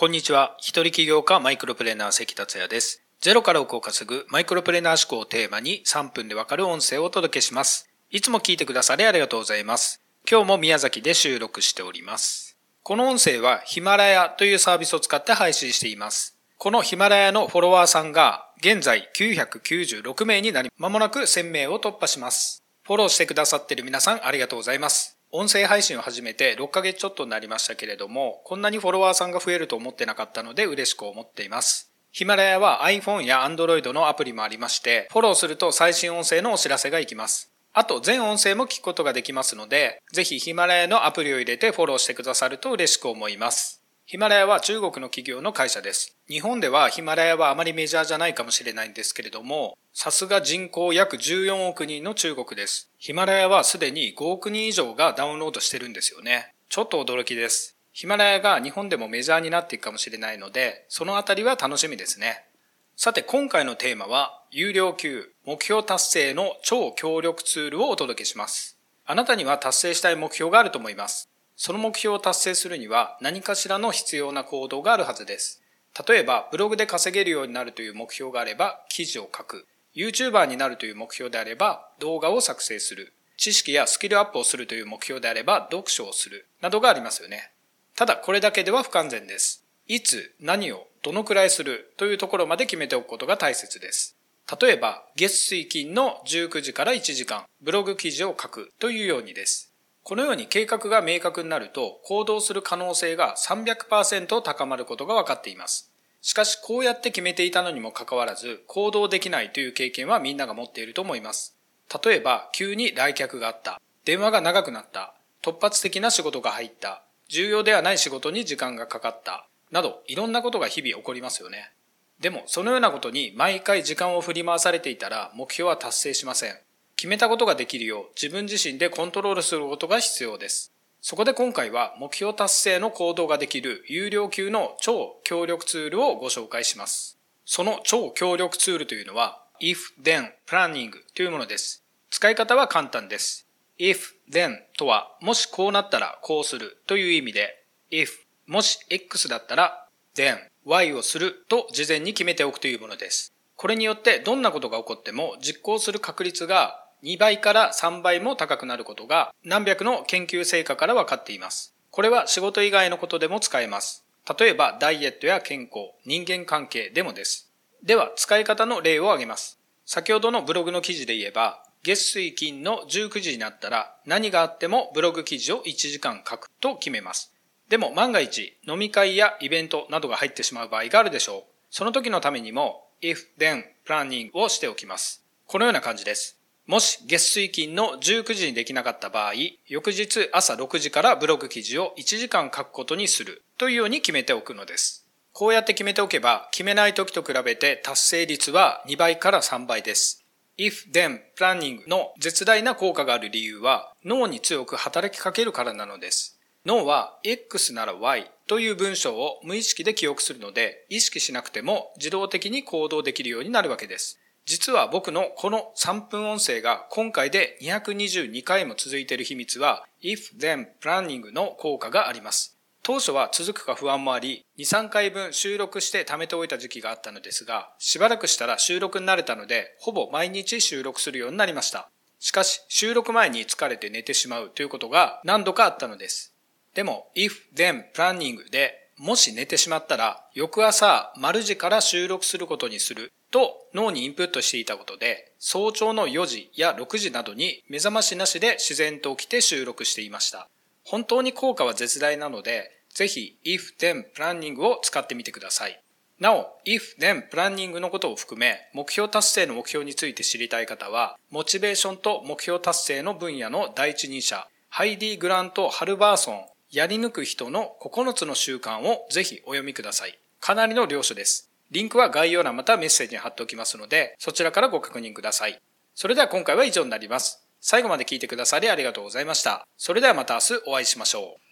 こんにちは。一人起業家マイクロプレーナー関達也です。ゼロから億を稼ぐマイクロプレーナー思考をテーマに3分でわかる音声をお届けします。いつも聞いてくださりありがとうございます。今日も宮崎で収録しております。この音声はヒマラヤというサービスを使って配信しています。このヒマラヤのフォロワーさんが現在996名になり、まもなく1000名を突破します。フォローしてくださっている皆さんありがとうございます。音声配信を始めて6ヶ月ちょっとになりましたけれども、こんなにフォロワーさんが増えると思ってなかったので嬉しく思っています。ヒマラヤは iPhone や Android のアプリもありまして、フォローすると最新音声のお知らせがいきます。あと全音声も聞くことができますので、ぜひヒマラヤのアプリを入れてフォローしてくださると嬉しく思います。ヒマラヤは中国の企業の会社です。日本ではヒマラヤはあまりメジャーじゃないかもしれないんですけれども、さすが人口約14億人の中国です。ヒマラヤはすでに5億人以上がダウンロードしてるんですよね。ちょっと驚きです。ヒマラヤが日本でもメジャーになっていくかもしれないので、そのあたりは楽しみですね。さて今回のテーマは、有料級目標達成の超強力ツールをお届けします。あなたには達成したい目標があると思います。その目標を達成するには何かしらの必要な行動があるはずです。例えば、ブログで稼げるようになるという目標があれば、記事を書く。YouTuber になるという目標であれば、動画を作成する。知識やスキルアップをするという目標であれば、読書をする。などがありますよね。ただ、これだけでは不完全です。いつ、何を、どのくらいするというところまで決めておくことが大切です。例えば、月水金の19時から1時間、ブログ記事を書くというようにです。このように計画が明確になると、行動する可能性が300%高まることが分かっています。しかし、こうやって決めていたのにもかかわらず、行動できないという経験はみんなが持っていると思います。例えば、急に来客があった。電話が長くなった。突発的な仕事が入った。重要ではない仕事に時間がかかった。など、いろんなことが日々起こりますよね。でも、そのようなことに毎回時間を振り回されていたら、目標は達成しません。決めたことができるよう、自分自身でコントロールすることが必要です。そこで今回は目標達成の行動ができる有料級の超強力ツールをご紹介します。その超強力ツールというのは if then planning というものです。使い方は簡単です。if then とはもしこうなったらこうするという意味で if もし x だったら then y をすると事前に決めておくというものです。これによってどんなことが起こっても実行する確率が2倍から3倍も高くなることが何百の研究成果から分かっています。これは仕事以外のことでも使えます。例えばダイエットや健康、人間関係でもです。では使い方の例を挙げます。先ほどのブログの記事で言えば、月水金の19時になったら何があってもブログ記事を1時間書くと決めます。でも万が一飲み会やイベントなどが入ってしまう場合があるでしょう。その時のためにも if then planning をしておきます。このような感じです。もし月水金の19時にできなかった場合、翌日朝6時からブログ記事を1時間書くことにするというように決めておくのです。こうやって決めておけば、決めない時と比べて達成率は2倍から3倍です。if then planning の絶大な効果がある理由は脳に強く働きかけるからなのです。脳は X なら Y という文章を無意識で記憶するので、意識しなくても自動的に行動できるようになるわけです。実は僕のこの3分音声が今回で222回も続いている秘密は if then planning の効果があります。当初は続くか不安もあり、2、3回分収録して貯めておいた時期があったのですが、しばらくしたら収録に慣れたので、ほぼ毎日収録するようになりました。しかし、収録前に疲れて寝てしまうということが何度かあったのです。でも、if then planning でもし寝てしまったら、翌朝、丸時から収録することにすると脳にインプットしていたことで、早朝の4時や6時などに目覚ましなしで自然と起きて収録していました。本当に効果は絶大なので、ぜひ if then planning を使ってみてください。なお、if then planning のことを含め、目標達成の目標について知りたい方は、モチベーションと目標達成の分野の第一人者、ハイディ・グラント・ハルバーソン、やり抜く人の9つの習慣をぜひお読みください。かなりの領書です。リンクは概要欄またメッセージに貼っておきますので、そちらからご確認ください。それでは今回は以上になります。最後まで聞いてくださりありがとうございました。それではまた明日お会いしましょう。